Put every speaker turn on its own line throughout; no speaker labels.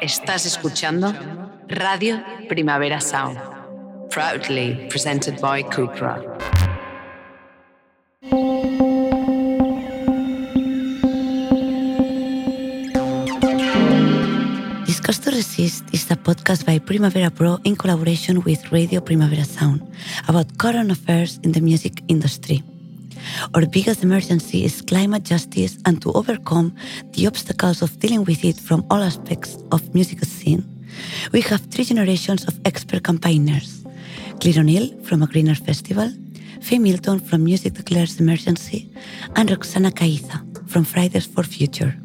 Estás escuchando Radio Primavera Sound, proudly presented by Cupra.
Discuss to Resist is a podcast by Primavera Pro in collaboration with Radio Primavera Sound about current affairs in the music industry. Our biggest emergency is climate justice and to overcome the obstacles of dealing with it from all aspects of music scene. We have three generations of expert campaigners. Claire O'Neill from A Greener Festival, Fay Milton from Music Declares Emergency, and Roxana Caiza from Fridays for Future.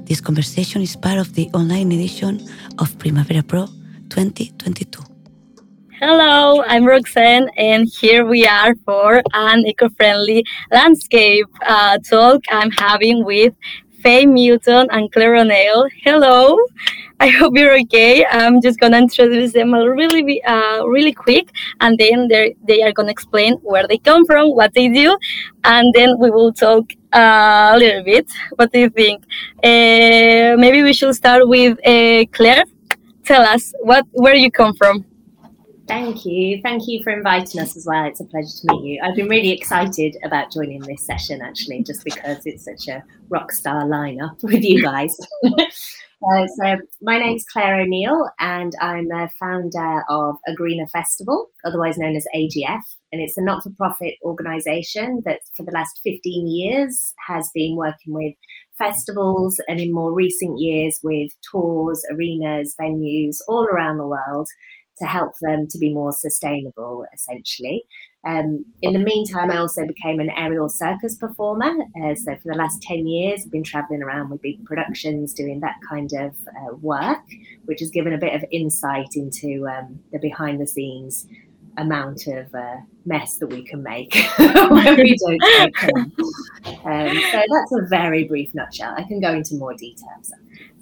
This conversation is part of the online edition of Primavera Pro 2022.
Hello, I'm Roxana, and here we are for an eco-friendly landscape uh, talk I'm having with Fay Milton and Claire O'Neill. Hello, I hope you're okay. I'm just gonna introduce them really, uh, really quick, and then they are gonna explain where they come from, what they do, and then we will talk uh, a little bit. What do you think? Uh, maybe we should start with uh, Claire. Tell us what where you come from.
Thank you. Thank you for inviting us as well. It's a pleasure to meet you. I've been really excited about joining this session actually, just because it's such a rock star lineup with you guys. uh, so, my name's Claire O'Neill, and I'm the founder of A Greener Festival, otherwise known as AGF. And it's a not for profit organisation that for the last 15 years has been working with festivals and in more recent years with tours, arenas, venues all around the world to help them to be more sustainable, essentially. Um, in the meantime, I also became an aerial circus performer. Uh, so for the last 10 years, I've been traveling around with big productions doing that kind of uh, work, which has given a bit of insight into um, the behind the scenes amount of uh, mess that we can make when we don't. Um, so that's a very brief nutshell. I can go into more details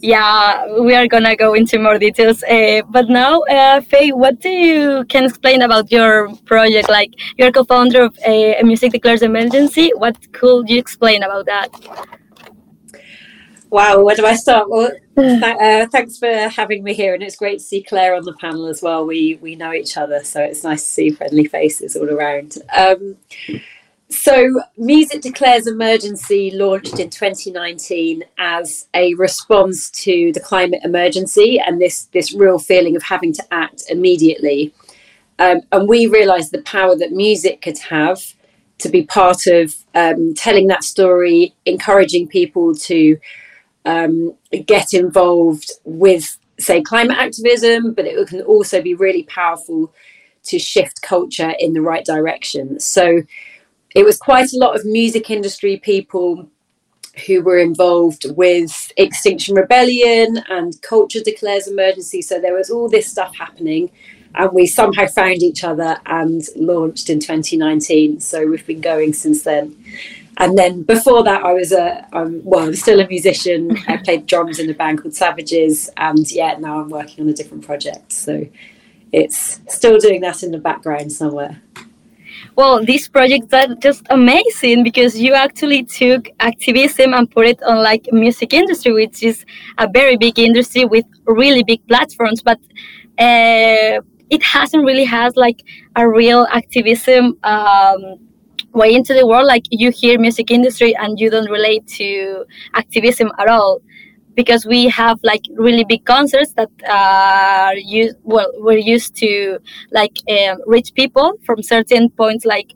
yeah we are gonna go into more details uh, but now uh, fay what do you can explain about your project like you're co-founder of a music declares emergency what could you explain about that
Wow, where do I start? Well, th- uh, thanks for having me here, and it's great to see Claire on the panel as well. We we know each other, so it's nice to see friendly faces all around. Um, so, Music Declares Emergency launched in 2019 as a response to the climate emergency and this, this real feeling of having to act immediately. Um, and we realised the power that music could have to be part of um, telling that story, encouraging people to um, get involved with, say, climate activism, but it can also be really powerful to shift culture in the right direction. So, it was quite a lot of music industry people who were involved with Extinction Rebellion and Culture Declares Emergency. So there was all this stuff happening, and we somehow found each other and launched in 2019. So we've been going since then. And then before that, I was a um, well, I'm still a musician. I played drums in a band called Savages, and yeah, now I'm working on a different project. So it's still doing that in the background somewhere
well these projects are just amazing because you actually took activism and put it on like music industry which is a very big industry with really big platforms but uh, it hasn't really has like a real activism um, way into the world like you hear music industry and you don't relate to activism at all. Because we have like really big concerts that are used well we're used to like uh, reach people from certain points like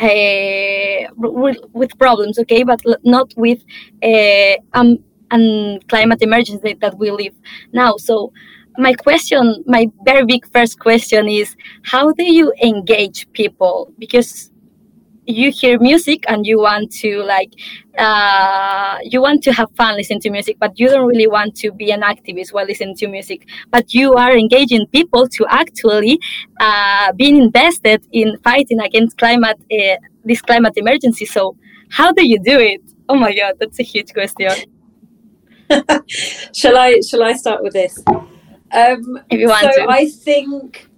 uh, with, with problems okay? But not with uh, um and climate emergency that we live now. So my question my very big first question is how do you engage people? Because you hear music and you want to like uh, you want to have fun listening to music but you don't really want to be an activist while listening to music. But you are engaging people to actually uh, being invested in fighting against climate uh, this climate emergency. So how do you do it? Oh my god that's a huge question.
Shall i shall i start with this? Um,
if you want
so
to.
i think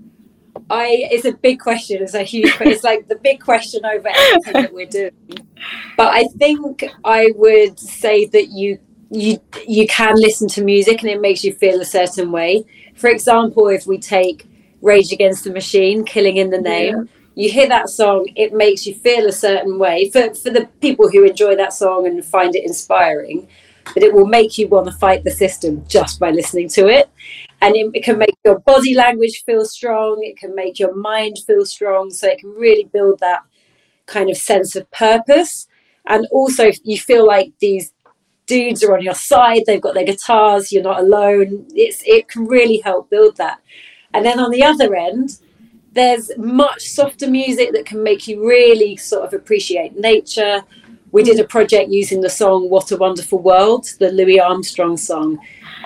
I it's a big question. It's a huge. it's like the big question over everything that we're doing. But I think I would say that you you you can listen to music and it makes you feel a certain way. For example, if we take Rage Against the Machine, Killing in the Name, yeah. you hear that song, it makes you feel a certain way. For for the people who enjoy that song and find it inspiring, but it will make you want to fight the system just by listening to it. And it, can make your body language feel strong, it can make your mind feel strong, so it can really build that kind of sense of purpose. And also, you feel like these dudes are on your side they've got their guitars you're not alone it's it can really help build that. And then on the other end there's much softer music that can make you really sort of appreciate nature we did a project using the song what a wonderful world the louis armstrong song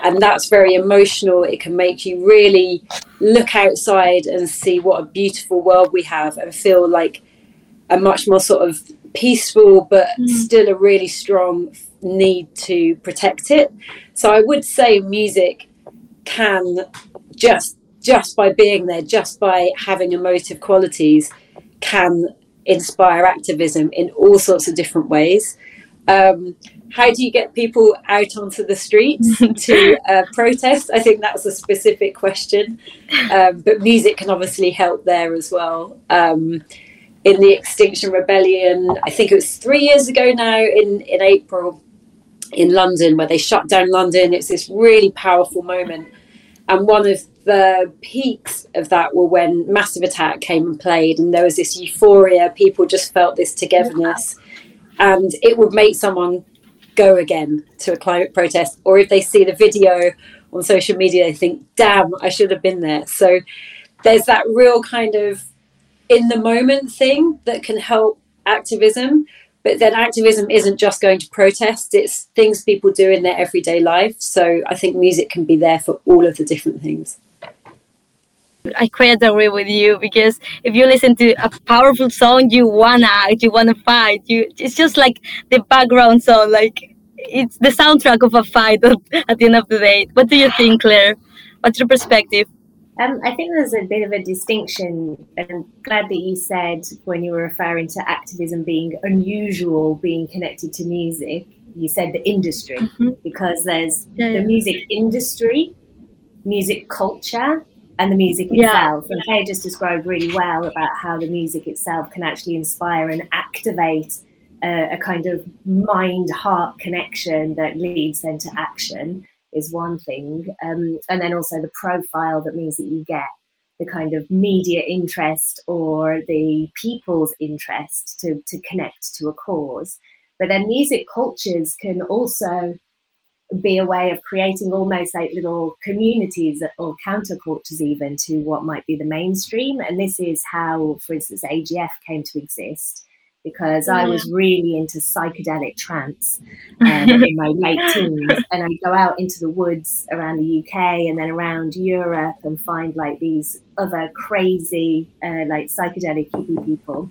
and that's very emotional it can make you really look outside and see what a beautiful world we have and feel like a much more sort of peaceful but mm. still a really strong need to protect it. So I would say music can just just by being there, just by having emotive qualities, can inspire activism in all sorts of different ways. Um, how do you get people out onto the streets to uh, protest? I think that's a specific question, um, but music can obviously help there as well. Um, in the Extinction Rebellion, I think it was three years ago now in, in April, in London where they shut down London. It's this really powerful moment. And one of the peaks of that were when Massive Attack came and played, and there was this euphoria. People just felt this togetherness, and it would make someone go again to a climate protest. Or if they see the video on social media, they think, damn, I should have been there. So there's that real kind of in the moment thing that can help activism but then activism isn't just going to protest it's things people do in their everyday life so i think music can be there for all of the different things
I quite agree with you because if you listen to a powerful song, you wanna act, you wanna fight. You, it's just like the background song, like it's the soundtrack of a fight at the end of the day. What do you think, Claire? What's your perspective?
Um, I think there's a bit of a distinction, and I'm glad that you said when you were referring to activism being unusual, being connected to music, you said the industry, mm-hmm. because there's yeah, the music industry, music culture, and the music itself. Yeah. And Fay just described really well about how the music itself can actually inspire and activate a, a kind of mind heart connection that leads then to action is one thing. Um, and then also the profile that means that you get the kind of media interest or the people's interest to, to connect to a cause. But then music cultures can also be a way of creating almost like little communities or countercultures even to what might be the mainstream. And this is how, for instance, AGF came to exist because I was really into psychedelic trance um, in my late teens. And I'd go out into the woods around the UK and then around Europe and find like these other crazy, uh, like psychedelic hippie people.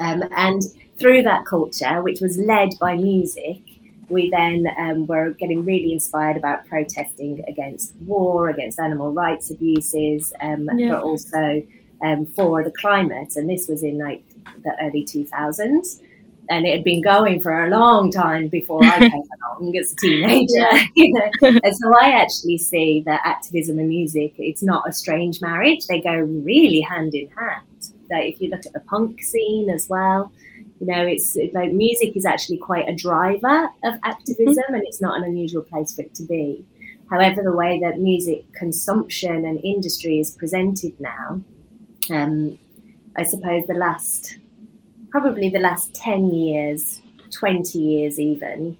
Um, and through that culture, which was led by music, we then um, were getting really inspired about protesting against war, against animal rights abuses, um, yeah. but also um, for the climate. And this was in like the early 2000s. And it had been going for a long time before I came along as a teenager. you know? And so I actually see that activism and music, it's not a strange marriage. They go really hand in hand. That if you look at the punk scene as well, you know, it's like music is actually quite a driver of activism mm-hmm. and it's not an unusual place for it to be. However, the way that music consumption and industry is presented now, um, I suppose the last, probably the last 10 years, 20 years even,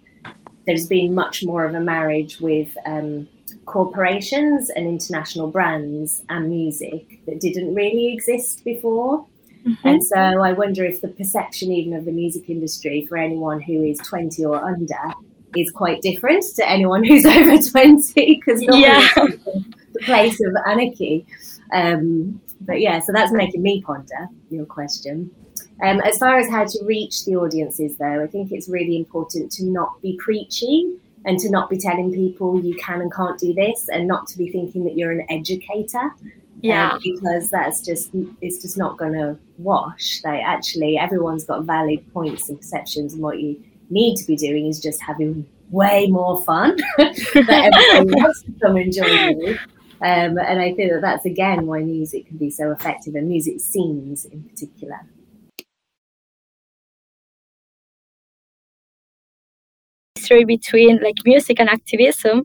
there's been much more of a marriage with um, corporations and international brands and music that didn't really exist before. Mm-hmm. And so I wonder if the perception even of the music industry for anyone who is 20 or under is quite different to anyone who's over 20 because yeah. the place of anarchy. Um, but yeah, so that's making me ponder your question. Um, as far as how to reach the audiences, though, I think it's really important to not be preachy and to not be telling people you can and can't do this, and not to be thinking that you're an educator. Um,
yeah, um,
because that's just it's just not going to wash. Like actually, everyone's got valid points and perceptions, and what you need to be doing is just having way more fun that everybody wants to come and join you. Um, and I think that that's again why music can be so effective and music scenes in particular.
Between like music and activism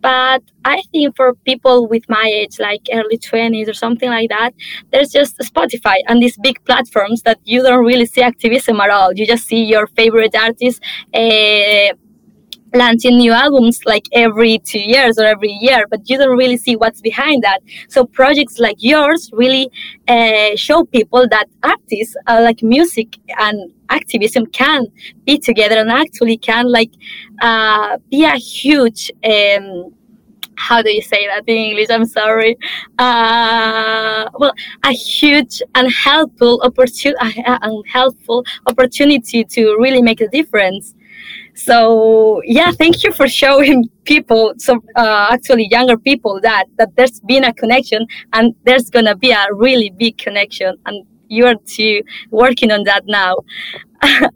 but i think for people with my age like early 20s or something like that there's just spotify and these big platforms that you don't really see activism at all you just see your favorite artists uh, launching new albums like every two years or every year, but you don't really see what's behind that. So projects like yours really uh, show people that artists like music and activism can be together and actually can like uh, be a huge um, how do you say that in English? I'm sorry. Uh, well, a huge and helpful opportunity, and helpful opportunity to really make a difference. So yeah, thank you for showing people, so uh, actually younger people, that that there's been a connection and there's gonna be a really big connection, and you are working on that now.
And,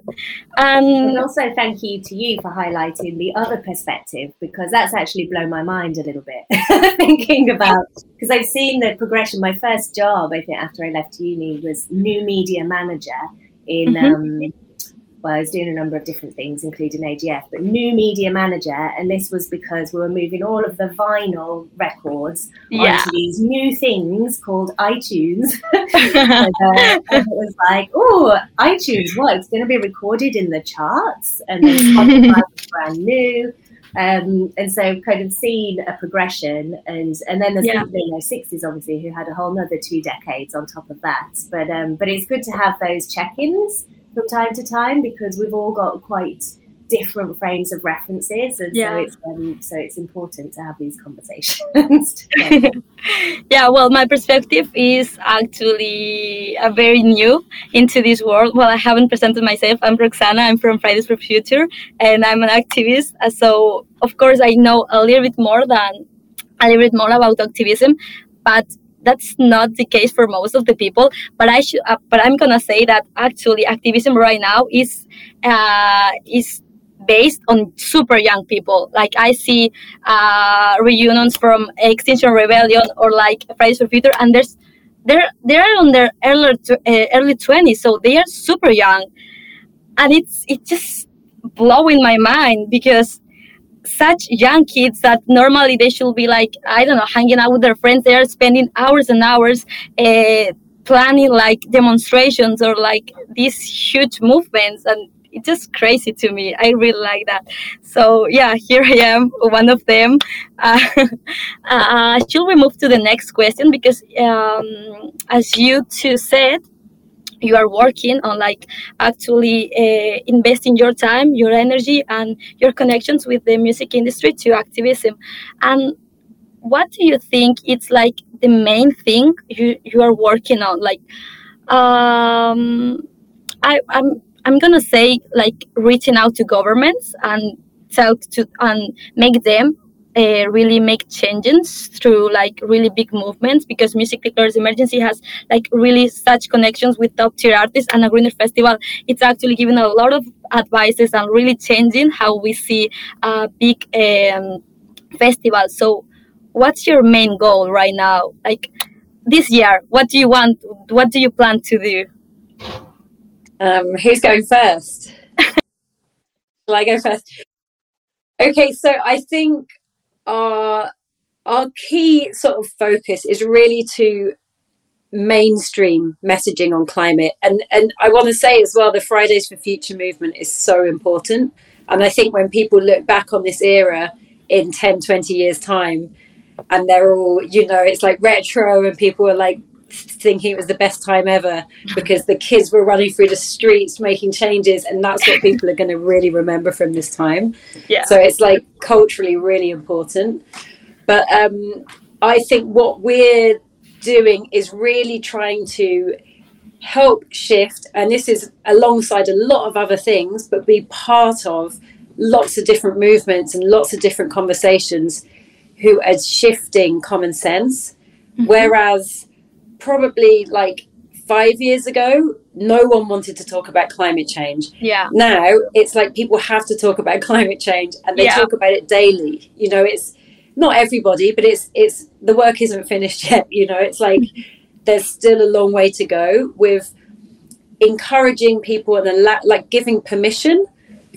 and also thank you to you for highlighting the other perspective because that's actually blown my mind a little bit thinking about because I've seen the progression. My first job, I think, after I left uni was new media manager in. Mm-hmm. Um, well, I was doing a number of different things, including AGF, but new media manager. And this was because we were moving all of the vinyl records yeah. onto these new things called iTunes. and, uh, and, it was like, oh, iTunes, what? It's going to be recorded in the charts. And then Spotify was brand new. Um, and so kind of seen a progression and and then there's yeah. people in their 60s obviously who had a whole nother two decades on top of that but um, but it's good to have those check-ins from time to time because we've all got quite different frames of references and yeah. so it's um, so it's important to have these conversations.
Yeah well my perspective is actually a very new into this world. Well i haven't presented myself. I'm roxana. I'm from fridays for future and i'm an activist. Uh, so of course i know a little bit more than a little bit more about activism but that's not the case for most of the people but i should uh, but i'm gonna say that actually activism right now is uh, is based on super young people. Like i see uh, reunions from extinction rebellion or like fridays for future and there's they're they're on their early uh, early 20s so they are super young. And it's it's just blowing my mind because such young kids that normally they should be like i don't know hanging out with their friends. They are spending hours and hours uh, planning like demonstrations or like these huge movements. And it's just crazy to me. I really like that. So yeah here i am one of them. Uh, uh, should we move to the next question? Because um, as you two said you are working on like actually uh, investing your time your energy and your connections with the music industry to activism. And what do you think it's like the main thing you, you are working on? Like um, I, i'm i'm gonna say like reaching out to governments and talk to and make them uh, really make changes through like really big movements because Music Declares Emergency has like really such connections with top tier artists and a Greener Festival. It's actually giving a lot of advices and really changing how we see a big um, festival. So, what's your main goal right now? Like this year, what do you want? What do you plan to do?
Um, who's going first? Shall I go first? Okay, so I think our our key sort of focus is really to mainstream messaging on climate. And and I want to say as well the Fridays for Future movement is so important. And I think when people look back on this era in 10 20 years time and they're all you know it's like retro and people are like thinking it was the best time ever because the kids were running through the streets making changes and that's what people are going to really remember from this time. Yeah. So it's like culturally really important. But um i think what we're doing is really trying to help shift and this is alongside a lot of other things but be part of lots of different movements and lots of different conversations who are shifting common sense. Mm-hmm. whereas probably like five years ago, no one wanted to talk about climate change.
Yeah.
Now it's like people have to talk about climate change and they
Yeah.
talk about it daily. You know, it's not everybody, but it's it's the work isn't finished yet. You know, it's like there's still a long way to go with encouraging people and allow, like giving permission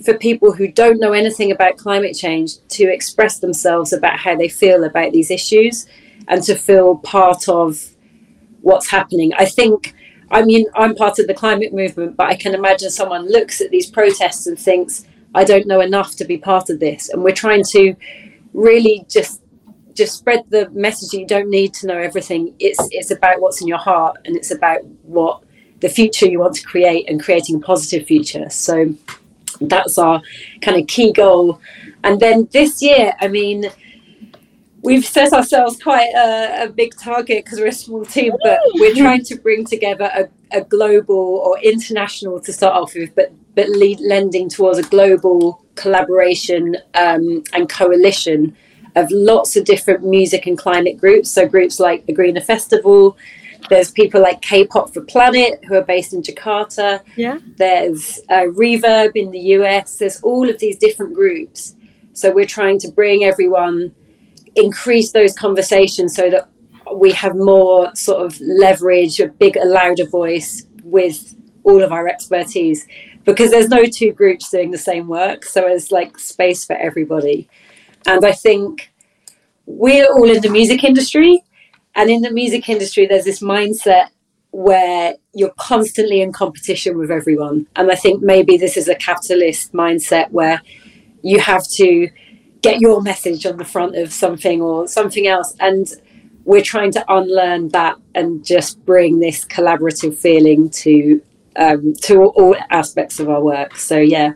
for people who don't know anything about climate change to express themselves about how they feel about these issues and to feel part of what's happening. I think, I mean, I'm part of the climate movement, but I can imagine someone looks at these protests and thinks, I don't know enough to be part of this. And we're trying to really just just spread the message that you don't need to know everything it's it's about what's in your heart and it's about what the future you want to create and creating a positive future so that's our kind of key goal and then this year i mean we've set ourselves quite a, a big target because we're a small team but we're trying to bring together a, a global or international to start off with but but lead, lending towards a global collaboration um, and coalition of lots of different music and climate groups. So groups like the Greener Festival. There's people like K-pop for Planet who are based in Jakarta.
Yeah.
There's uh, Reverb in the US. There's all of these different groups. So we're trying to bring everyone, increase those conversations so that we have more sort of leverage, a bigger, louder voice with all of our expertise because there's no two groups doing the same work. So there's like space for everybody. And I think we're all in the music industry. And in the music industry, there's this mindset where you're constantly in competition with everyone. And I think maybe this is a capitalist mindset where you have to get your message on the front of something or something else. And we're trying to unlearn that and just bring this collaborative feeling to um, to all aspects of our work. So yeah,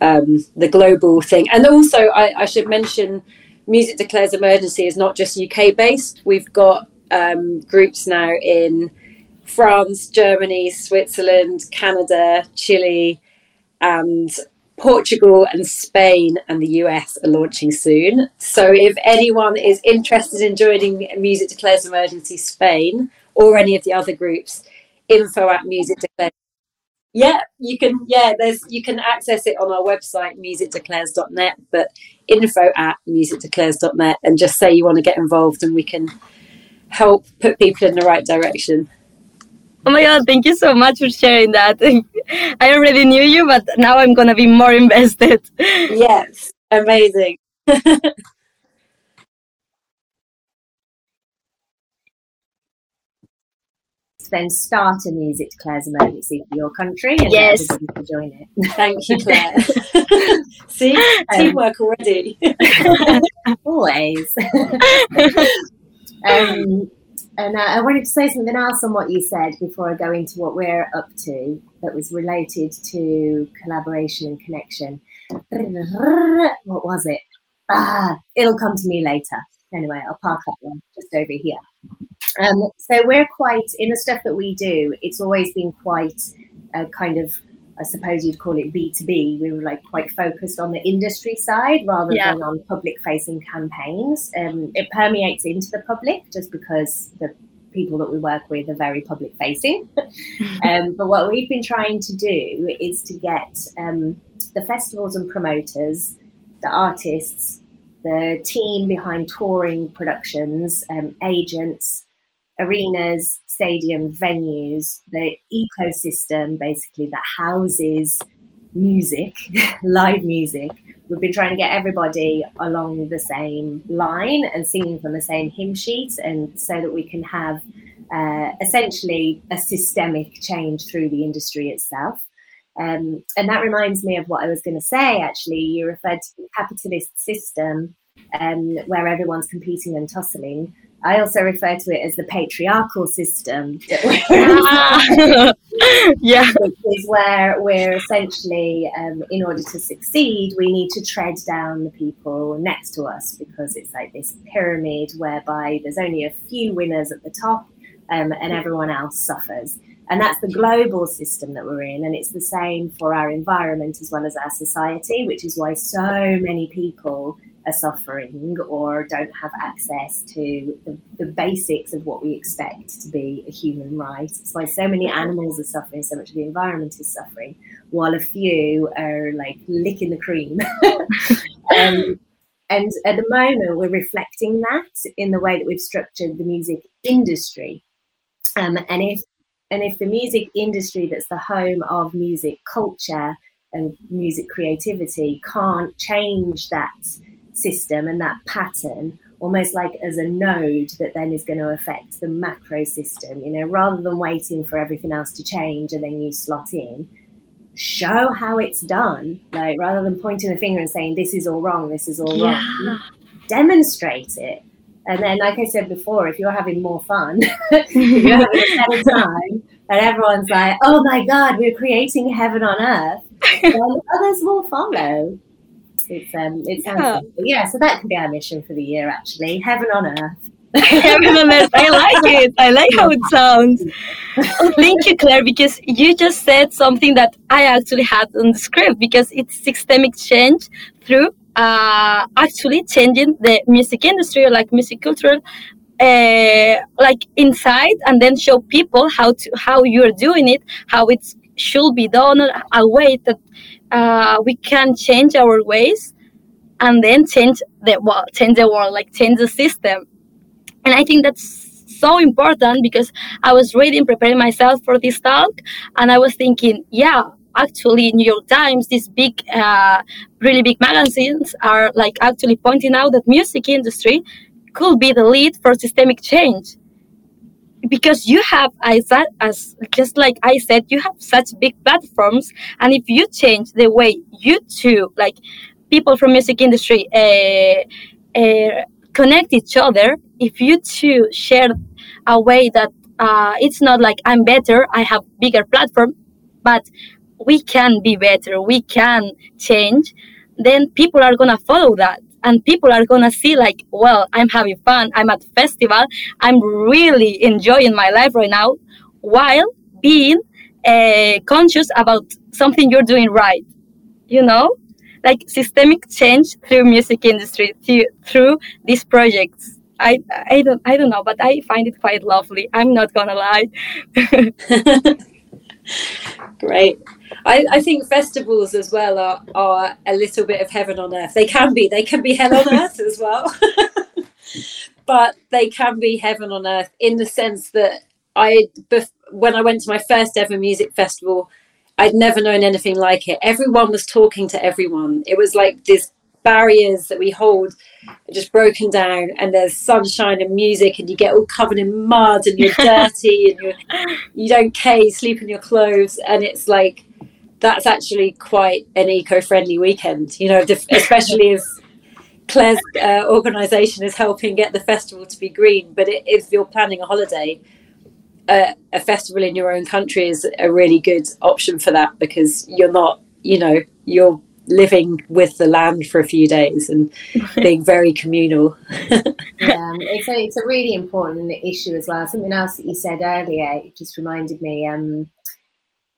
um, the global thing. And also, I, I, should mention, Music Declares Emergency is not just UK based. We've got um, groups now in France, Germany, Switzerland, Canada, Chile, and Portugal and Spain and the US are launching soon. So if anyone is interested in joining Music Declares Emergency Spain or any of the other groups, info at Music Declares yeah, you can. Yeah, there's you can access it on our website musicdeclares.net, but info at musicdeclares.net, and just say you want to get involved, and we can help put people in the right direction.
Oh my god, thank you so much for sharing that. I already knew you, but now I'm gonna be more invested.
Yes, amazing.
then start a music Declares emergency for your country and
yes.
to join it.
Thank you, Claire. See, teamwork already.
Always. um, and uh, I wanted to say something else on what you said before I go into what we're up to that was related to collaboration and connection. What was it? Ah, it'll come to me later. Anyway, I'll park that one just over here. Um, so we're quite in the stuff that we do. It's always been quite a kind of, I suppose you'd call it B two B. We were like quite focused on the industry side rather
Yeah.
than on public facing campaigns. Um, it permeates into the public just because the people that we work with are very public facing. um, but what we've been trying to do is to get um, the festivals and promoters, the artists, the team behind touring productions, um, agents, arenas, stadium venues, the ecosystem basically that houses music, live music. We've been trying to get everybody along the same line and singing from the same hymn sheet, and so that we can have uh, essentially a systemic change through the industry itself. Um, and that reminds me of what I was going to say. Actually, you referred to the capitalist system um, where everyone's competing and tussling. I also refer to it as the patriarchal system,
Ah. yeah.
which is where we're essentially, um, in order to succeed, we need to tread down the people next to us because it's like this pyramid whereby there's only a few winners at the top um, and everyone else suffers. And that's the global system that we're in. And it's the same for our environment as well as our society, which is why so many people are suffering or don't have access to the, the, basics of what we expect to be a human right. It's why so many animals are suffering, so much of the environment is suffering, while a few are like licking the cream. um, and at the moment, we're reflecting that in the way that we've structured the music industry. Um, and if and if the music industry, that's the home of music culture and music creativity, can't change that system and that pattern almost like as a node that then is going to affect the macro system you know rather than waiting for everything else to change and then you slot in. Show how it's done like rather than pointing a finger and saying this is all wrong this is all yeah. wrong demonstrate it. And then like i said before if you're having more fun you're having a better time and everyone's like oh my god we're creating heaven on earth then others will follow it's um, it sounds yeah. yeah. So that could be our mission for the year, actually. Heaven on earth.
Heaven on earth. I like it. I like how it sounds. Oh, thank you, Claire, because you just said something that I actually had on the script because it's systemic change through uh, actually changing the music industry or like music culture uh, like inside and then show people how to how you're doing it how it should be done a way that uh, we can change our ways and then change the world, change the world, like change the system. And I think that's so important because I was reading, preparing myself for this talk, and I was thinking, yeah, actually, New York Times, these big, uh, really big magazines are like actually pointing out that music industry could be the lead for systemic change because you have as, as just like i said you have such big platforms and if you change the way you two like people from music industry uh, uh, connect each other if you two share a way that uh, it's not like i'm better i have bigger platform but we can be better we can change then people are gonna follow that and people are gonna see like well i'm having fun i'm at festival i'm really enjoying my life right now while being uh, conscious about something you're doing right you know like systemic change through music industry through, through these projects I, I don't I don't know, but I find it quite lovely. I'm not gonna lie.
Great. I, I think festivals as well are, are a little bit of heaven on earth. They can be, they can be hell on earth as well. but they can be heaven on earth in the sense that I, when I went to my first ever music festival, I'd never known anything like it. Everyone was talking to everyone. It was like these barriers that we hold are just broken down, and there's sunshine and music, and you get all covered in mud, and you're dirty, and you're, you don't care, you sleep in your clothes, and it's like that's actually quite an eco-friendly weekend. You know, especially as Claire's uh, organisation is helping get the festival to be green. But it, if you're planning a holiday, uh, a festival in your own country is a really good option for that because you're not, you know, you're living with the land for a few days and being very communal.
yeah, it's a, it's a really important issue as well. Something else that you said earlier just reminded me. Um,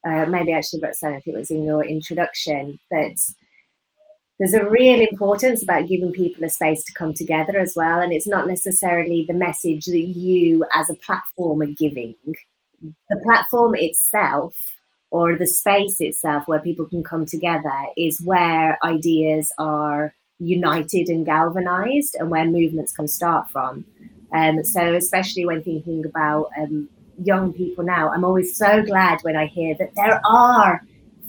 uh, maybe actually about saying if it was in your introduction, that there's a real importance about giving people a space to come together as well. And it's not necessarily the message that you as a platform are giving. The platform itself or the space itself where people can come together is where ideas are united and galvanized and where movements can start from. Um, so especially when thinking about um, young people now, I'm always so glad when I hear that there are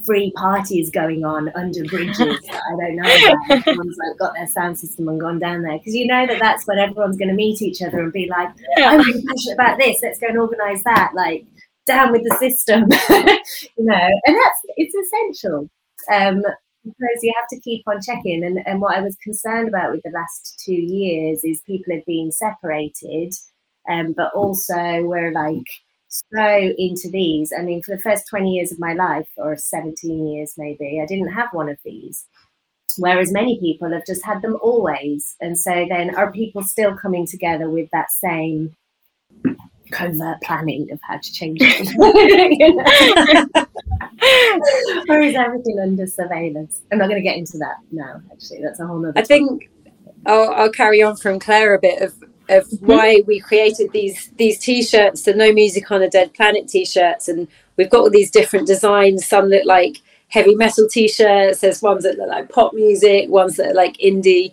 free parties going on under bridges I don't know about. Everyone's like got their sound system and gone down there because you know that that's when everyone's going to meet each other and be like, I'm really passionate about this. Let's go and organise that. Like down with the system, you know. And that's it's essential um, because you have to keep on checking. And and what I was concerned about with the last two years is people have been separated um, but also we're like so into these. I mean, for the first 20 years of my life, or 17 years maybe, I didn't have one of these. Whereas many people have just had them always. And so then are people still coming together with that same covert planning of how to change it? or is everything under surveillance? I'm not going to get into that now, actually. That's a whole other.
I think I'll, I'll carry on from Claire a bit of of mm-hmm. why we created these these t-shirts, the No Music on a Dead Planet t-shirts, and we've got all these different designs. Some look like heavy metal t-shirts. There's ones that look like pop music, ones that are like indie,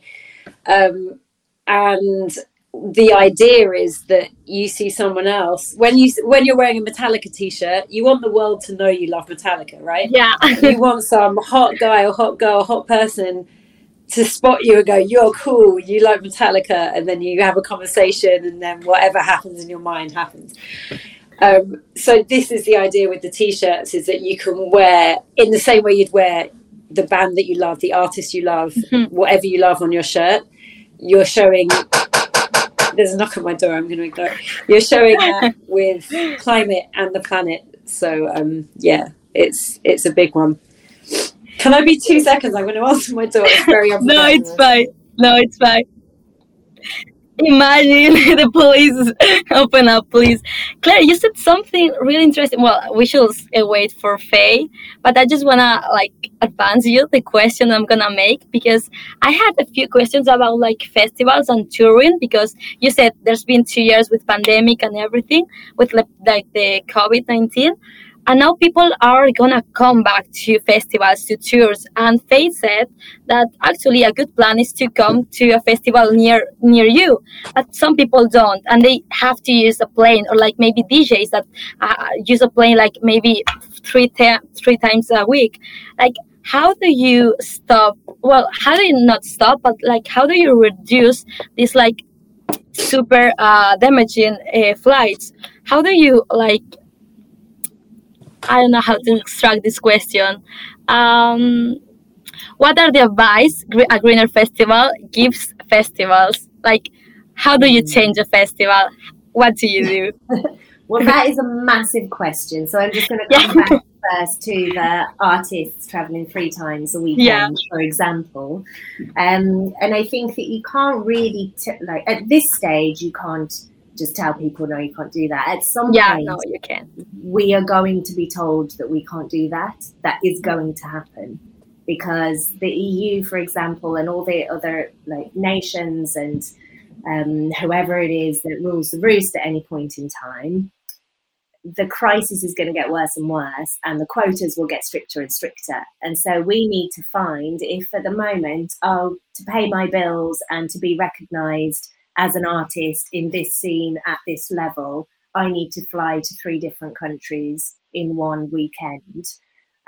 um, and the idea is that you see someone else when you when you're wearing a Metallica t-shirt, you want the world to know you love Metallica, right?
Yeah.
you want some hot guy or hot girl, or hot person to spot you and go, "You're cool. You like Metallica," and then you have a conversation, and then whatever happens in your mind happens. Um, so this is the idea with the t-shirts: is that you can wear in the same way you'd wear the band that you love, the artist you love, mm-hmm. whatever you love on your shirt. You're showing. There's a knock on my door. I'm going to ignore. You're showing that with climate and the planet. So um, yeah, it's it's a big one. Can I be two seconds? I'm going to answer my door. It's very
No, it's fine. No, it's fine. Imagine the police open up, please. Claire, you said something really interesting. Well, we should uh, wait for Fay, but I just wanna like advance you the question I'm gonna make because I had a few questions about like festivals and touring because you said there's been two years with pandemic and everything with like the COVID nineteen and now people are gonna come back to festivals to tours. And faith said that actually a good plan is to come to a festival near near you. But some people don't and they have to use a plane or like maybe djs that uh, use a plane like maybe three, ta- three times a week. Like how do you stop well how do you not stop but like how do you reduce these like super uh, damaging uh, flights? How do you like I don't know how to extract this question. Um, what are the advice a greener festival gives festivals? Like, how do you change a festival? What do you do?
well, that is a massive question. So I'm just going to come yeah. back first to the artists traveling three times a weekend, yeah. for example. Um, and I think that you can't really, t- like, at this stage, you can't just tell people no you can't do that. At some
yeah,
point
no you can
we are going to be told that we can't do that. That is going to happen. Because the eu for example and all the other like nations and um, whoever it is that rules the roost at any point in time the crisis is going to get worse and worse and the quotas will get stricter and stricter. And so we need to find if at the moment oh to pay my bills and to be recognized as an artist in this scene at this level, I need to fly to three different countries in one weekend.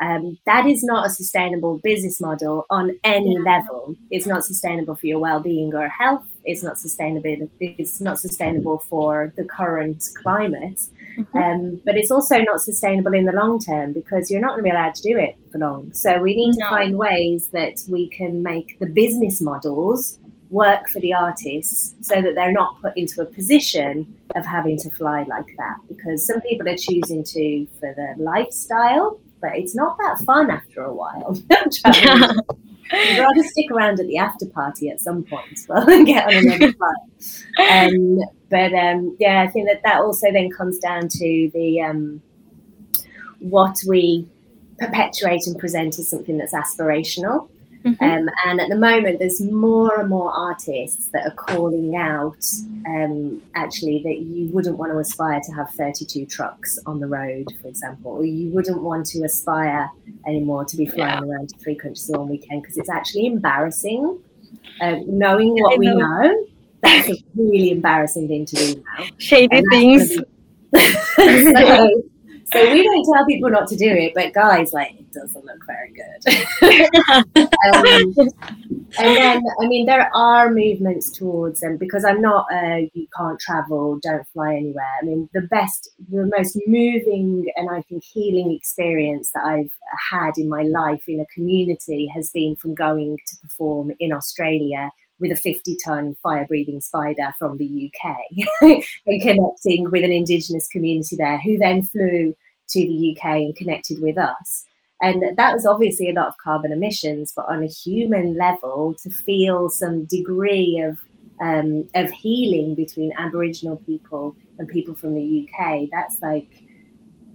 Um, that is not a sustainable business model on any level. It's not sustainable for your well-being or health. It's not sustainable. It's not sustainable for the current climate. Mm-hmm. Um, but it's also not sustainable in the long term because you're not going to be allowed to do it for long. So we need no. to find ways that we can make the business models work for the artists so that they're not put into a position of having to fly like that because some people are choosing to for the lifestyle but it's not that fun after a while I'd rather stick around at the after party at some point well and get on another flight. Um, but um, yeah, I think that that also then comes down to the um, what we perpetuate and present as something that's aspirational. Mm-hmm. Um, and at the moment, there's more and more artists that are calling out um, actually that you wouldn't want to aspire to have 32 trucks on the road, for example, or you wouldn't want to aspire anymore to be flying yeah. around to three countries on weekend because it's actually embarrassing. Uh, knowing what we know, that's a really embarrassing thing to do now.
Shady things.
so, so we don't tell people not to do it, but guys, like, it doesn't look very good. um, and then, I mean, there are movements towards them because I'm not, a you can't travel, don't fly anywhere. I mean, the best, the most moving and I think healing experience that I've had in my life in a community has been from going to perform in Australia with a 50 ton fire breathing spider from the UK and connecting with an indigenous community there who then flew to the UK and connected with us. And that was obviously a lot of carbon emissions, but on a human level, to feel some degree of um, of healing between Aboriginal people and people from the UK, that's like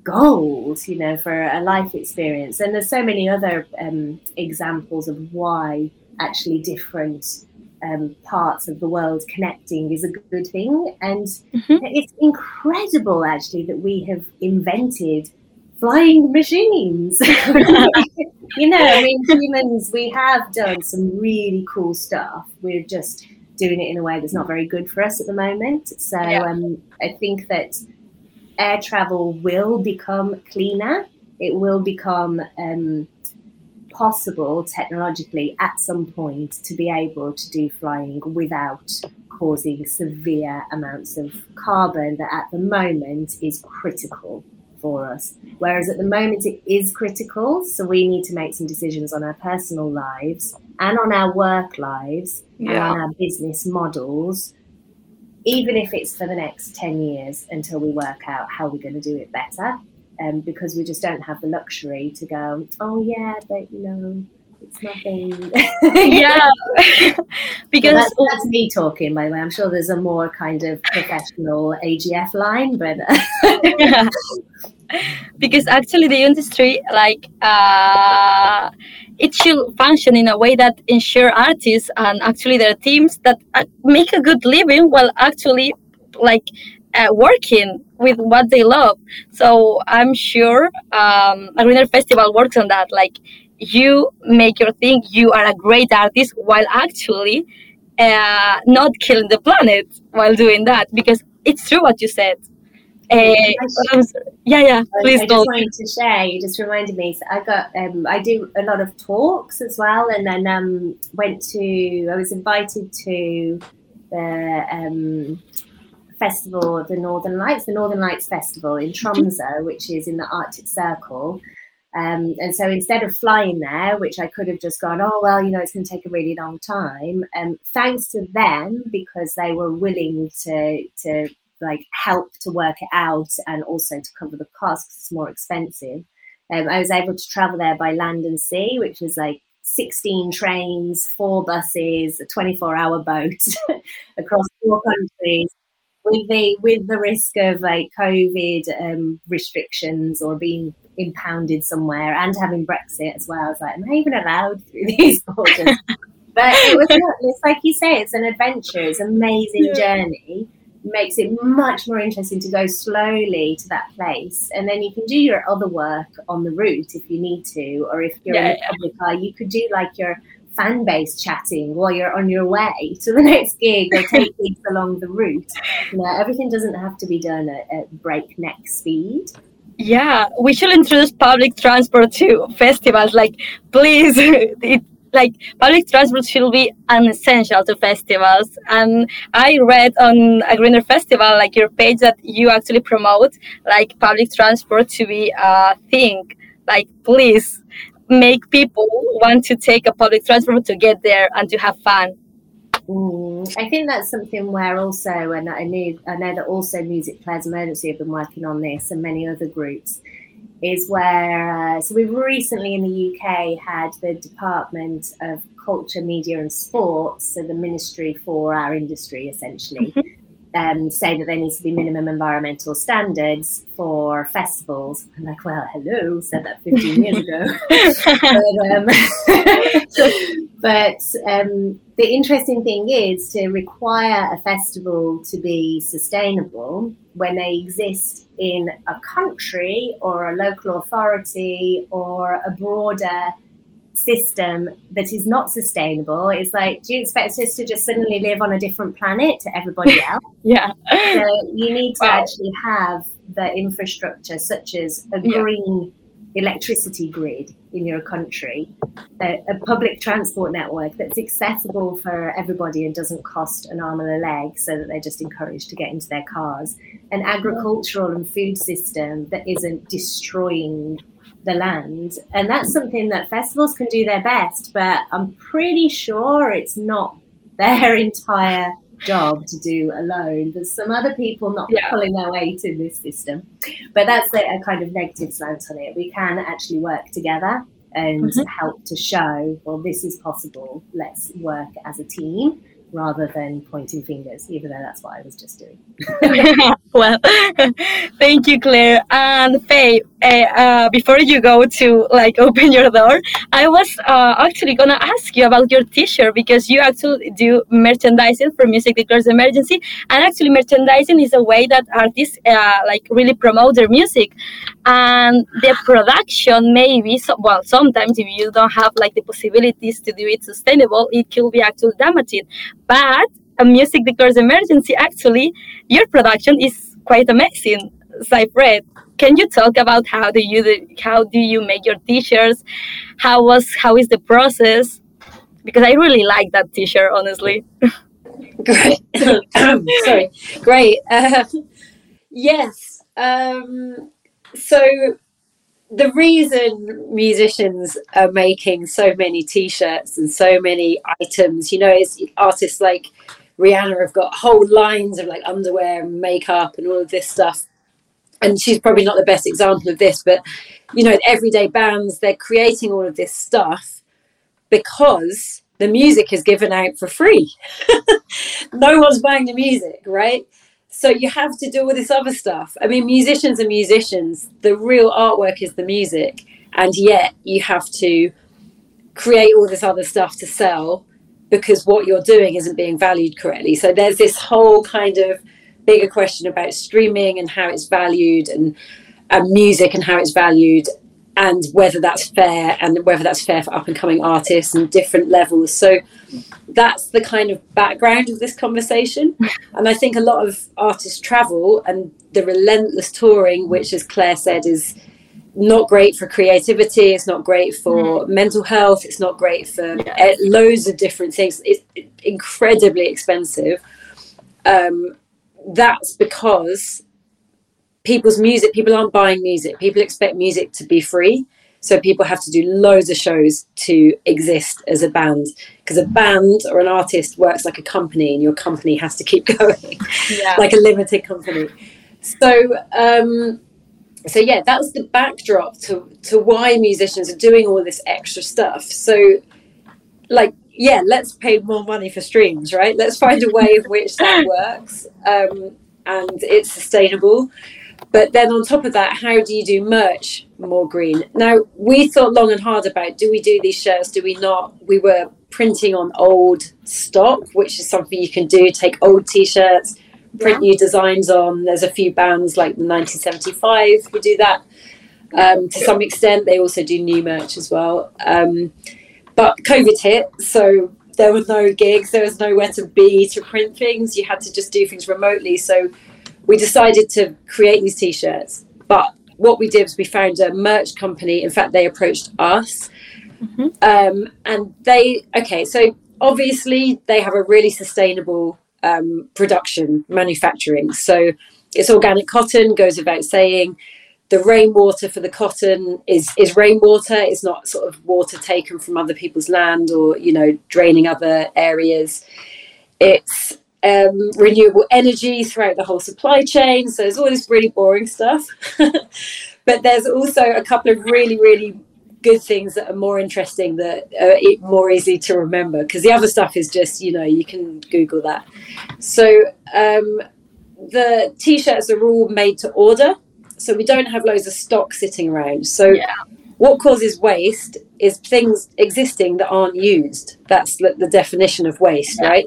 gold, you know, for a life experience. And there's so many other um, examples of why actually different um, parts of the world connecting is a good thing. And mm-hmm. it's incredible, actually, that we have invented flying machines. you know, I mean, humans, we have done some really cool stuff. We're just doing it in a way that's not very good for us at the moment. So yeah. um, I think that air travel will become cleaner. It will become um, possible technologically at some point to be able to do flying without causing severe amounts of carbon that at the moment is critical for us. Whereas at the moment it is critical, so we need to make some decisions on our personal lives and on our work lives yeah. and on our business models, even if it's for the next 10 years until we work out how we're going to do it better um, because we just don't have the luxury to go, oh yeah, but you know, it's nothing.
yeah,
because well, that's, that's, me talking. By the way, I'm sure there's a more kind of professional AGF line, but
yeah. because actually the industry, like, uh, it should function in a way that ensure artists and actually their teams that uh, make a good living while actually like uh, working with what they love. So I'm sure um, a Greener Festival works on that. Like you make your thing, you are a great artist while actually uh, not killing the planet while doing that because it's true what you said. Uh, yeah, yeah. Please
I just wanted to share. You just reminded me. So I got. Um, I do a lot of talks as well, and then um, went to. I was invited to the um, festival of the Northern Lights, the Northern Lights Festival in Tromsø, which is in the Arctic Circle. Um, and so instead of flying there, which I could have just gone, oh, well, you know, it's going to take a really long time, um, thanks to them, because they were willing to, to like help to work it out and also to cover the cost because it's more expensive. Um, I was able to travel there by land and sea, which was like 16 trains, four buses, a 24 hour boat across four countries with the with the risk of like COVID um, restrictions or being impounded somewhere and having Brexit as well. I was like, am I even allowed through these borders? but it was it's like you say, it's an adventure, it's an amazing yeah. journey. It makes it much more interesting to go slowly to that place, and then you can do your other work on the route if you need to, or if you're yeah, in a public car, you could do like your fan base chatting while you're on your way to the next gig or take gigs along the route. You know, everything doesn't have to be done at, at breakneck speed.
Yeah, we should introduce public transport to festivals. Like, please, it, like public transport should be an essential to festivals. And I read on a Greener Festival, like your page, that you actually promote like public transport to be a thing. Like, please, make people want to take a public transport to get there and to have fun.
Mm, I think that's something where also, and I knew I know that also Music Declares Emergency have been working on this, and many other groups, is where uh, so we've recently in the UK had the Department of Culture, Media and Sports, so the Ministry for our industry essentially. Mm-hmm um, say that there needs to be minimum environmental standards for festivals. I'm like, well, hello, said that 15 years ago. but, um, but um, the interesting thing is to require a festival to be sustainable when they exist in a country or a local authority or a broader system that is not sustainable. It's like, do you expect us to just suddenly live on a different planet to everybody else?
yeah.
So you need to wow. actually have the infrastructure, such as a green yeah. electricity grid in your country, a, a, public transport network that's accessible for everybody and doesn't cost an arm and a leg so that they're just encouraged to get into their cars, an agricultural and food system that isn't destroying the land. And that's something that festivals can do their best, but I'm pretty sure it's not their entire job to do alone. There's some other people not yeah. pulling their weight in this system. But that's a, a kind of negative slant on it. We can actually work together and mm-hmm. help to show, well, this is possible. Let's work as a team rather than pointing fingers, even though that's what I was just doing.
well, thank you, Claire. And Fay, uh, uh, before you go to like open your door, I was uh, actually gonna ask you about your T-shirt because you actually do merchandising for Music Declares Emergency, and actually merchandising is a way that artists uh, like really promote their music, and the production maybe so, well sometimes if you don't have like the possibilities to do it sustainable, it could be actually damaging, but a Music Declares Emergency actually your production is quite amazing. As read can you talk about how do you how do you make your t-shirts? How was how is the process? Because i really like that t-shirt honestly.
Great. Sorry. Great. Uh, yes um, so the reason musicians are making so many t-shirts and so many items you know is artists like rihanna have got whole lines of like underwear and makeup and all of this stuff and she's probably not the best example of this, but you know, everyday bands, they're creating all of this stuff because the music is given out for free. no one's buying the music, right? So you have to do all this other stuff. I mean, musicians are musicians. The real artwork is the music. And yet you have to create all this other stuff to sell because what you're doing isn't being valued correctly. So there's this whole kind of bigger question about streaming and how it's valued and, and music and how it's valued and whether that's fair and whether that's fair for up and coming artists and different levels. So that's the kind of background of this conversation. And I think a lot of artists travel and the relentless touring, which, as Claire said, is not great for creativity, it's not great for mm. mental health, it's not great for yeah. loads of different things. It's incredibly expensive. Um, that's because people's music, people aren't buying music. People expect music to be free. So people have to do loads of shows to exist as a band because a band or an artist works like a company and your company has to keep going yeah. like a limited company. So, um, so yeah, that's the backdrop to, to why musicians are doing all this extra stuff. So like yeah, let's pay more money for streams, right? Let's find a way of which that works um, and it's sustainable. But then on top of that, how do you do merch more green? Now, we thought long and hard about do we do these shirts, do we not? We were printing on old stock, which is something you can do. Take old t shirts, print yeah. new designs on. There's a few bands like 1975 who do that. Um, to some extent, they also do new merch as well. Um, but COVID hit, so there were no gigs, there was nowhere to be to print things. You had to just do things remotely. So we decided to create these t shirts. But what we did was we found a merch company. In fact, they approached us. Mm-hmm. Um, and they, okay, so obviously they have a really sustainable um, production, manufacturing. So it's organic cotton, goes without saying the rainwater for the cotton is is rainwater. It's not sort of water taken from other people's land or you know draining other areas. It's um, renewable energy throughout the whole supply chain. So there's all this really boring stuff. But there's also a couple of really really good things that are more interesting that are more easy to remember because the other stuff is just you know you can google that. So um, the t-shirts are all made to order so we don't have loads of stock sitting around. So yeah. what causes waste is things existing that aren't used. That's the definition of waste, yeah. right?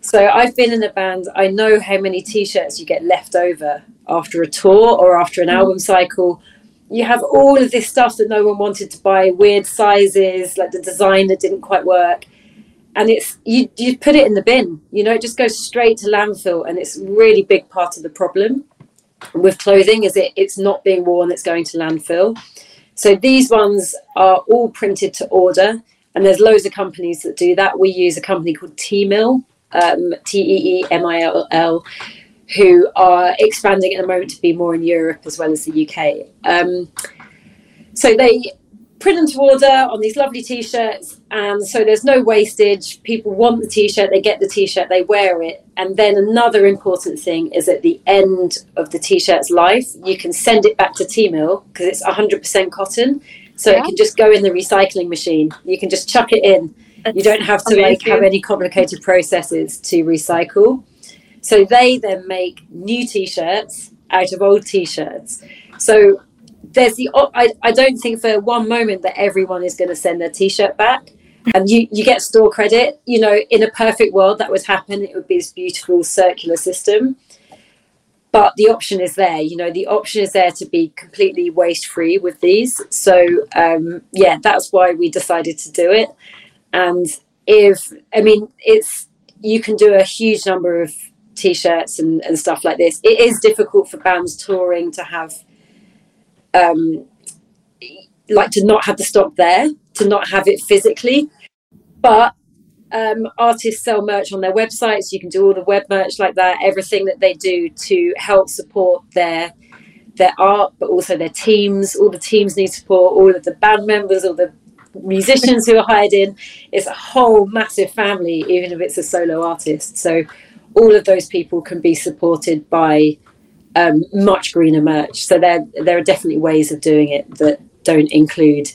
So I've been in a band. I know how many t-shirts you get left over after a tour or after an mm. album cycle. You have all of this stuff that no one wanted to buy, weird sizes, like the design that didn't quite work. And it's you you put it in the bin, you know, it just goes straight to landfill and it's really big part of the problem with clothing is it it's not being worn it's going to landfill. So these ones are all printed to order and there's loads of companies that do that. We use a company called Teemill um, t-e-e-m-i-l-l who are expanding at the moment to be more in europe as well as the uk um, so they print them to order on these lovely t-shirts and so there's no wastage. People want the t-shirt they get the t-shirt they wear it. And then another important thing is at the end of the t-shirt's life you can send it back to Teemill because it's 100% cotton. So yeah. it can just go in the recycling machine. You can just chuck it in. That's you don't have to amazing. like have any complicated processes to recycle. So they then make new t-shirts out of old t-shirts. So there's the I, I don't think for one moment that everyone is going to send their t-shirt back. And you you get store credit you know in a perfect world that would happen it would be this beautiful circular system. But the option is there you know the option is there to be completely waste free with these. So um, yeah that's why we decided to do it. And if i mean it's you can do a huge number of t-shirts and, and stuff like this. It is difficult for bands touring to have um like to not have the stock there to not have it physically but um, artists sell merch on their websites. You can do all the web merch like that. Everything that they do to help support their their art, but also their teams. All the teams need support. All of the band members, all the musicians who are hired in. It's a whole massive family, even if it's a solo artist. So all of those people can be supported by um, much greener merch. So there there are definitely ways of doing it that don't include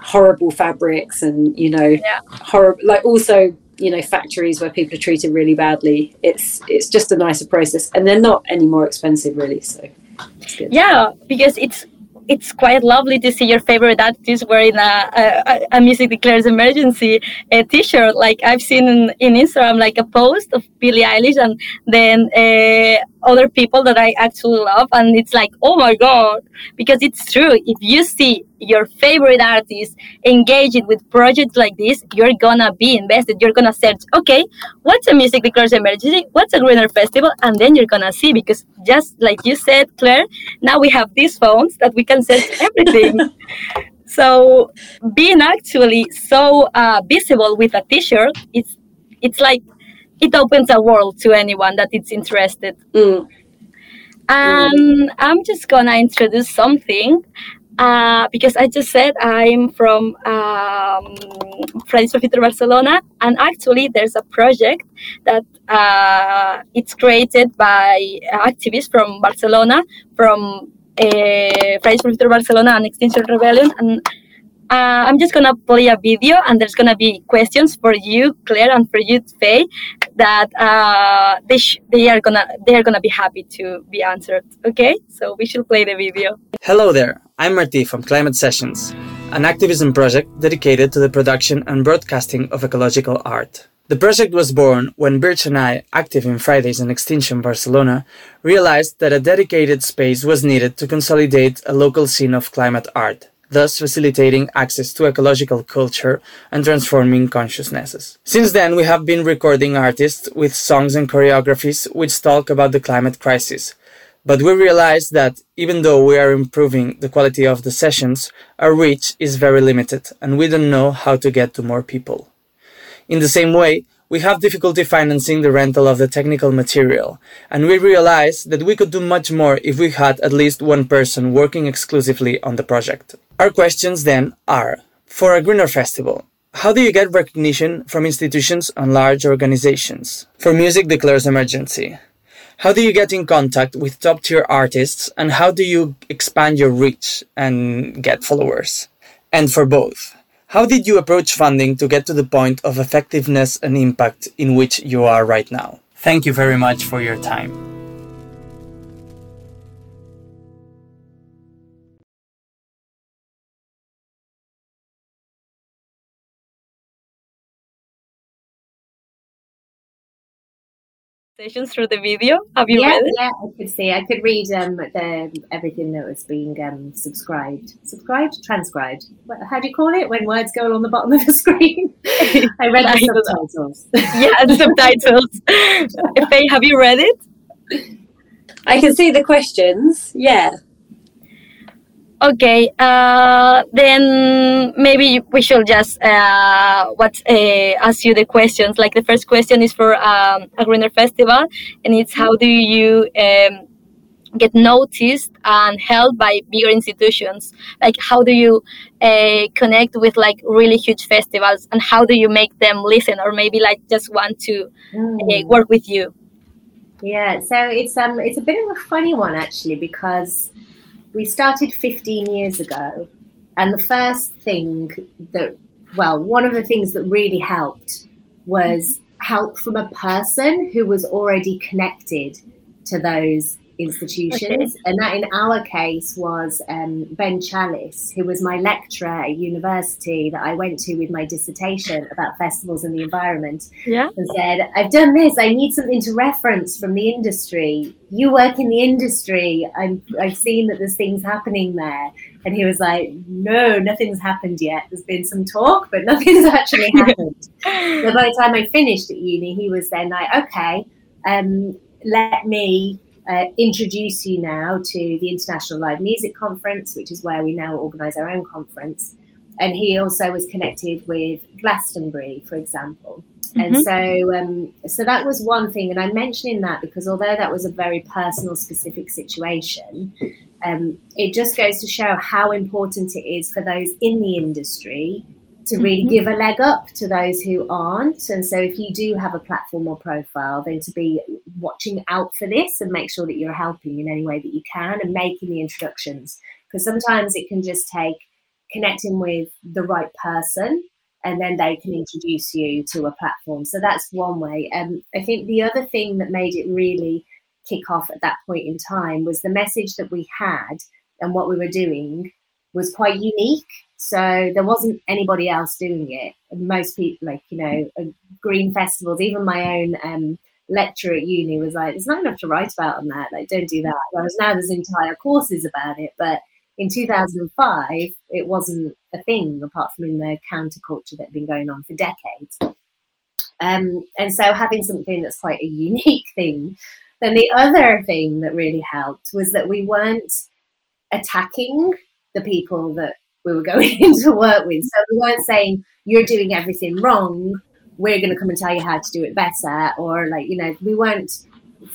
horrible fabrics and you know yeah. horrible like also you know factories where people are treated really badly it's it's just a nicer process and they're not any more expensive really so
yeah because it's it's quite lovely to see your favorite artist wearing a, a, a music declares emergency a t-shirt like i've seen in, in instagram like a post of billie eilish and then uh, other people that i actually love and it's like oh my god because it's true if you see your favorite artist engaging with projects like this, you're gonna be invested. You're gonna search, okay, what's a music declares emergency? What's a greener festival? And then you're gonna see because just like you said, Claire, now we have these phones that we can search everything. so being actually so uh, visible with a t-shirt, it's it's like it opens a world to anyone that is interested. Mm. And I'm just gonna introduce something uh, because I just said I'm from um, Fridays for Future Barcelona, and actually there's a project that uh, it's created by activists from Barcelona, from uh, Fridays for Future Barcelona and Extinction Rebellion, and uh, I'm just gonna play a video, and there's gonna be questions for you, Claire, and for you, Fay, that uh, they sh- they are gonna they are gonna be happy to be answered. Okay, so we should play the video.
Hello there, I'm Marti from Climate Sessions, an activism project dedicated to the production and broadcasting of ecological art. The project was born when Birch and I, active in Fridays and Extinction Barcelona, realized that a dedicated space was needed to consolidate a local scene of climate art thus facilitating access to ecological culture and transforming consciousnesses. Since then, we have been recording artists with songs and choreographies which talk about the climate crisis. But we realize that even though we are improving the quality of the sessions, our reach is very limited and we don't know how to get to more people. In the same way, we have difficulty financing the rental of the technical material, and we realize that we could do much more if we had at least one person working exclusively on the project. Our questions then are For a greener festival, how do you get recognition from institutions and large organizations? For Music Declares Emergency, how do you get in contact with top tier artists and how do you expand your reach and get followers? And for both, how did you approach funding to get to the point of effectiveness and impact in which you are right now? Thank you very much for your time.
Through the video. Have you
yeah,
read it?
Yeah, I could see. I could read um, the, everything that was being um, subscribed. Subscribed? Transcribed. How do you call it when words go along the bottom of the screen? I read the subtitles.
yeah, the subtitles. Fay, have you read it?
I can see the questions. Yeah.
Okay, uh, then maybe we should just uh, what uh, ask you the questions. Like the first question is for um, a greener festival, and it's how do you um, get noticed and held by bigger institutions? Like how do you uh, connect with like really huge festivals, and how do you make them listen, or maybe like just want to uh, mm. work with you?
Yeah, so it's um it's a bit of a funny one actually because we started 15 years ago, and the first thing that, well, one of the things that really helped was help from a person who was already connected to those institutions. Okay. And that in our case was um, Ben Challis, who was my lecturer at university that I went to with my dissertation about festivals and the environment.
Yeah.
And said, I've done this, I need something to reference from the industry. You work in the industry. I'm, I've seen that there's things happening there. And he was like, No, nothing's happened yet. There's been some talk, but nothing's actually happened. so by the time I finished at uni, he was then like, Okay, um, let me uh, introduce you now to the International Live Music Conference, which is where we now organise our own conference. And he also was connected with Glastonbury, for example. Mm-hmm. And so, um, so that was one thing. And I'm mentioning that because although that was a very personal, specific situation, um, it just goes to show how important it is for those in the industry to really mm-hmm. give a leg up to those who aren't. And so, if you do have a platform or profile, then to be watching out for this and make sure that you're helping in any way that you can and making the introductions. Because sometimes it can just take connecting with the right person and then they can introduce you to a platform. So that's one way. And um, I think the other thing that made it really kick off at that point in time was the message that we had and what we were doing was quite unique so there wasn't anybody else doing it. Most people, like, you know, uh, green festivals, even my own um, lecturer at uni was like, there's not enough to write about on that. Like, don't do that. Whereas now there's entire courses about it. But in 2005, it wasn't a thing apart from in the counterculture that had been going on for decades. Um, and so having something that's quite a unique thing. Then the other thing that really helped was that we weren't attacking the people that we were going into work with. So we weren't saying you're doing everything wrong. We're going to come and tell you how to do it better, or like you know, we weren't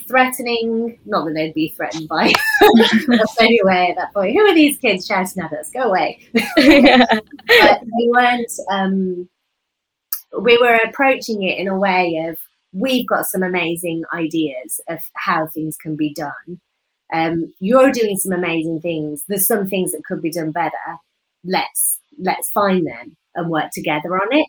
threatening. Not that they'd be threatened by us anyway at that point. Who are these kids shouting at us? Go away. but we weren't. Um, we were approaching it in a way of we've got some amazing ideas of how things can be done. Um, you're doing some amazing things. There's some things that could be done better let's let's find them and work together on it.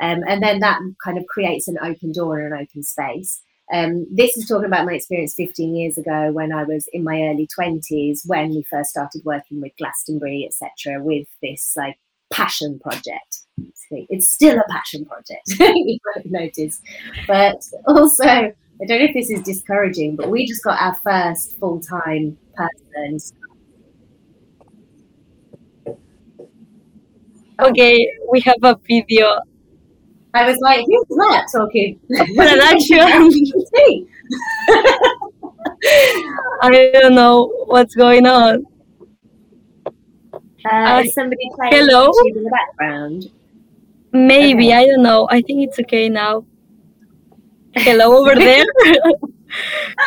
Um, and then that kind of creates an open door and an open space. Um, this is talking about my experience 15 years ago when I was in my early 20s when we first started working with Glastonbury, etc., with this like passion project. It's still a passion project, you might notice. But also, I don't know if this is discouraging, but we just got our first full time person
Okay, we have a video.
I was like, who's that talking?
Production. I don't know what's going on.
Uh, uh, somebody playing
hello?
in the background?
Maybe, okay. I don't know. I think it's okay now. Hello over there.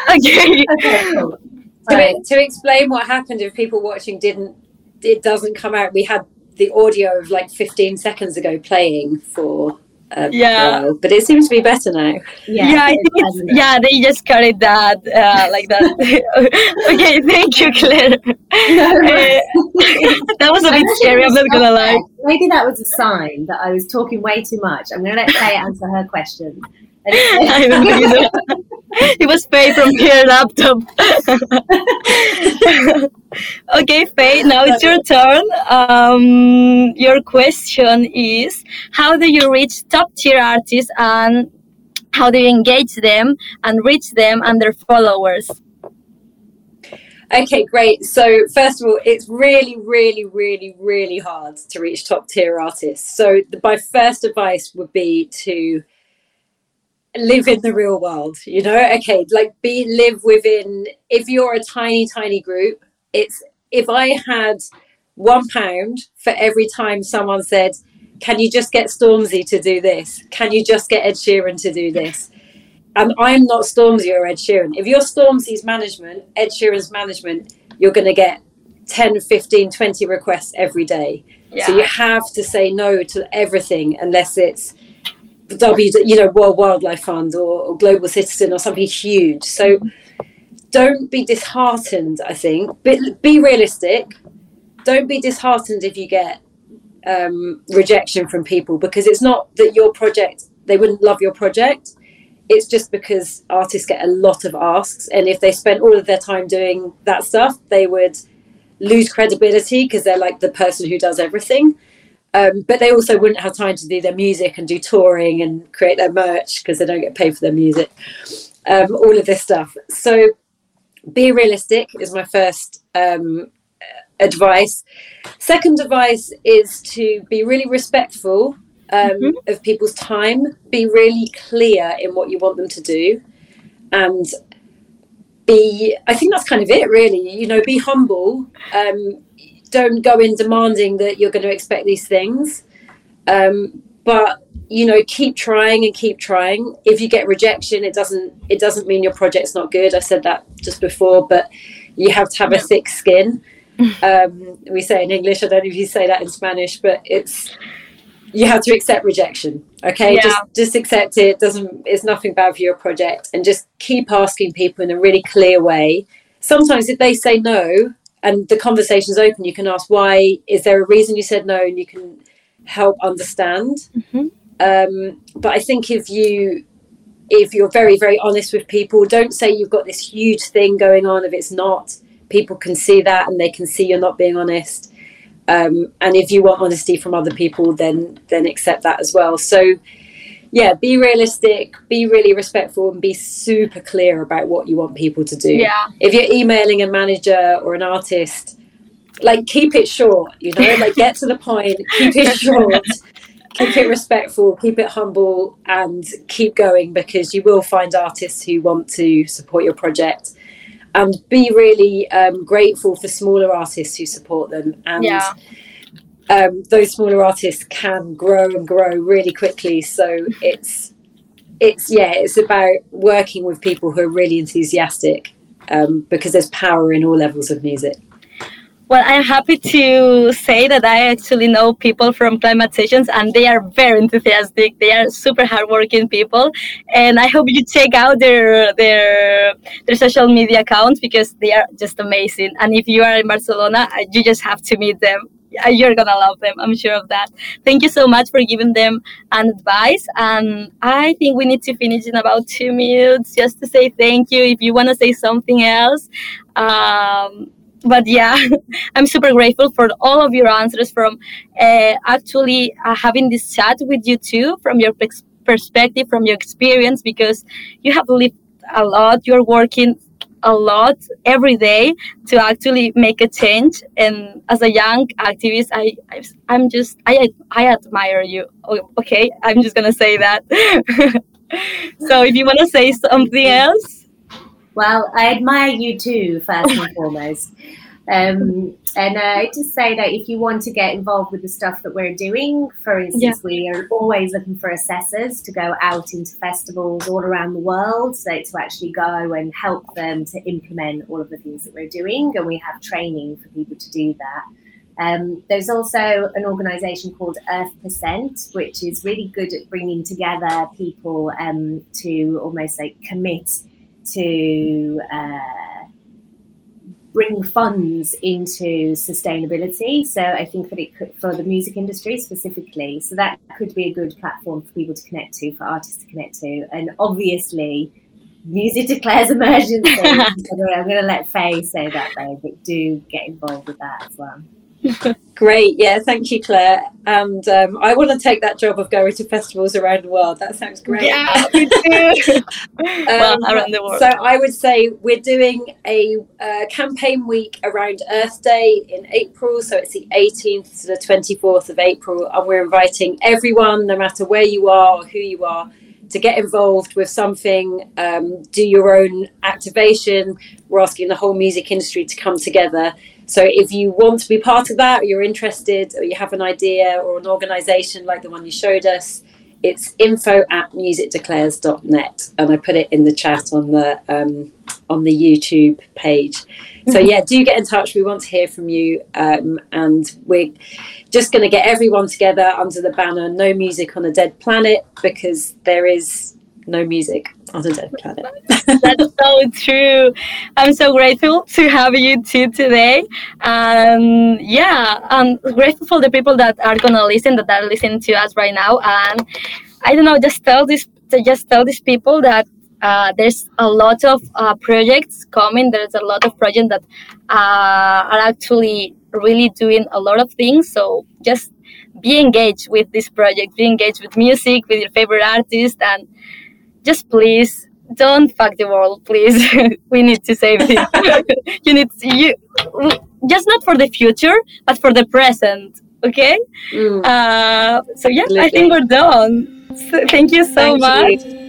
okay.
okay cool. to, to explain what happened if people watching didn't it doesn't come out we had the audio of like 15 seconds ago playing for um,
yeah.
But it seems to be better now.
Yeah, yeah I think it's, yeah they just carried that uh, like that. Okay thank you claire. Uh, that was a bit scary i'm not gonna lie.
maybe that was a sign that i was talking way too much. I'm gonna let Claire answer her question
I don't know. it was Fay from your laptop. okay, Faye, now it's your turn. Um, your question is How do you reach top tier artists and how do you engage them and reach them and their followers?
Okay, great. So, first of all, it's really, really, really, really hard to reach top tier artists. So, the, my first advice would be to live in the real world you know? Okay like be live within if you're a tiny tiny group it's if i had one pound for every time someone said can you just get stormzy to do this? Can you just get ed sheeran to do this? Um, and i'm not stormzy or ed sheeran. If you're stormzy's management ed sheeran's management you're going to get 10 15 20 requests every day. Yeah. so you have to say no to everything unless it's W, you know, World Wildlife Fund or, or Global Citizen or something huge. So don't be disheartened. I think, be, be realistic. Don't be disheartened if you get um, rejection from people because it's not that your project they wouldn't love your project. it's just because artists get a lot of asks, and if they spent all of their time doing that stuff, they would lose credibility because they're like the person who does everything. Um, but they also wouldn't have time to do their music and do touring and create their merch because they don't get paid for their music. Um, all of this stuff. So be realistic is my first um, advice. Second advice is to be really respectful um, mm-hmm. of people's time. Be really clear in what you want them to do, and be. I think that's kind of it, really. You know, be humble. Um, don't go in demanding that you're going to expect these things, um, but you know, keep trying and keep trying. If you get rejection, it doesn't. It doesn't mean your project's not good. I said that just before, but you have to have a thick skin. Um, we say in English. I don't know if you say that in Spanish, but it's you have to accept rejection okay yeah. just just accept it doesn't it's nothing bad for your project and just keep asking people in a really clear way sometimes if they say no and the conversation is open. You can ask why is there a reason you said no? And you can help understand. Mm-hmm. um, but i think if you if you're very very honest with people don't say you've got this huge thing going on. If it's not people can see that and they can see you're not being honest. Um, and if you want honesty from other people then then accept that as well. So yeah be realistic be really respectful and be super clear about what you want people to do.
Yeah.
If you're emailing a manager or an artist like keep it short you know? Like get to the point keep it short keep it respectful keep it humble and keep going because you will find artists who want to support your project. And be really um, grateful for smaller artists who support them and
yeah.
Um, those smaller artists can grow and grow really quickly so it's it's yeah it's about working with people who are really enthusiastic um, because there's power in all levels of music
well, I'm happy to say that I actually know people from Climate Sessions and they are very enthusiastic. They are super hardworking people. And I hope you check out their, their, their social media accounts because they are just amazing. And if you are in Barcelona, you just have to meet them. You're gonna love them, I'm sure of that. Thank you so much for giving them an advice. And I think we need to finish in about two minutes just to say thank you. If you wanna say something else, um, but yeah, I'm super grateful for all of your answers from uh, actually uh, having this chat with you too, from your perspective, from your experience, because you have lived a lot. You're working a lot every day to actually make a change. And as a young activist, I, I I'm just I I admire you. Okay, I'm just gonna say that. so if you want to say something else.
Well, I admire you too, first and foremost. Um, and uh, just say that if you want to get involved with the stuff that we're doing, for instance, yeah. we are always looking for assessors to go out into festivals all around the world, so to actually go and help them to implement all of the things that we're doing, and we have training for people to do that. Um, there's also an organisation called Earth Percent, which is really good at bringing together people um, to almost like commit to. Uh, bring funds into sustainability. So I think that it could, for the music industry specifically, so that could be a good platform for people to connect to, for artists to connect to. And obviously, music declares emergency. I'm going to let Fay say that though, but do get involved with that as well.
Great, yeah, thank you, Claire. And um, I want to take that job of going to festivals around the world. That sounds great.
Yeah, we do. um, well, around the world.
So I would say we're doing a uh, campaign week around Earth Day in April. So it's the 18th to the 24th of April, and we're inviting everyone, no matter where you are or who you are, to get involved with something, um, do your own activation. We're asking the whole music industry to come together so if you want to be part of that, or you're interested, or you have an idea or an organisation like the one you showed us, it's info at musicdeclares.net, and I put it in the chat on the um, on the YouTube page. So yeah, do get in touch. We want to hear from you, um, and we're just going to get everyone together under the banner "No Music on a Dead Planet" because there is no music on a dead planet.
That's so true. I'm so grateful to have you too today. And yeah, I'm grateful for the people that are gonna listen, that are listening to us right now. And I don't know, just tell to just tell these people that uh, there's a lot of uh, projects coming. There's a lot of projects that uh, are actually really doing a lot of things. So just be engaged with this project, be engaged with music, with your favorite artist, and just please don't fuck the world, please. we need to save it. you need to, you just not for the future, but for the present. Okay. Mm. Uh, so yeah, Absolutely. I think we're done. So, thank you so much. You.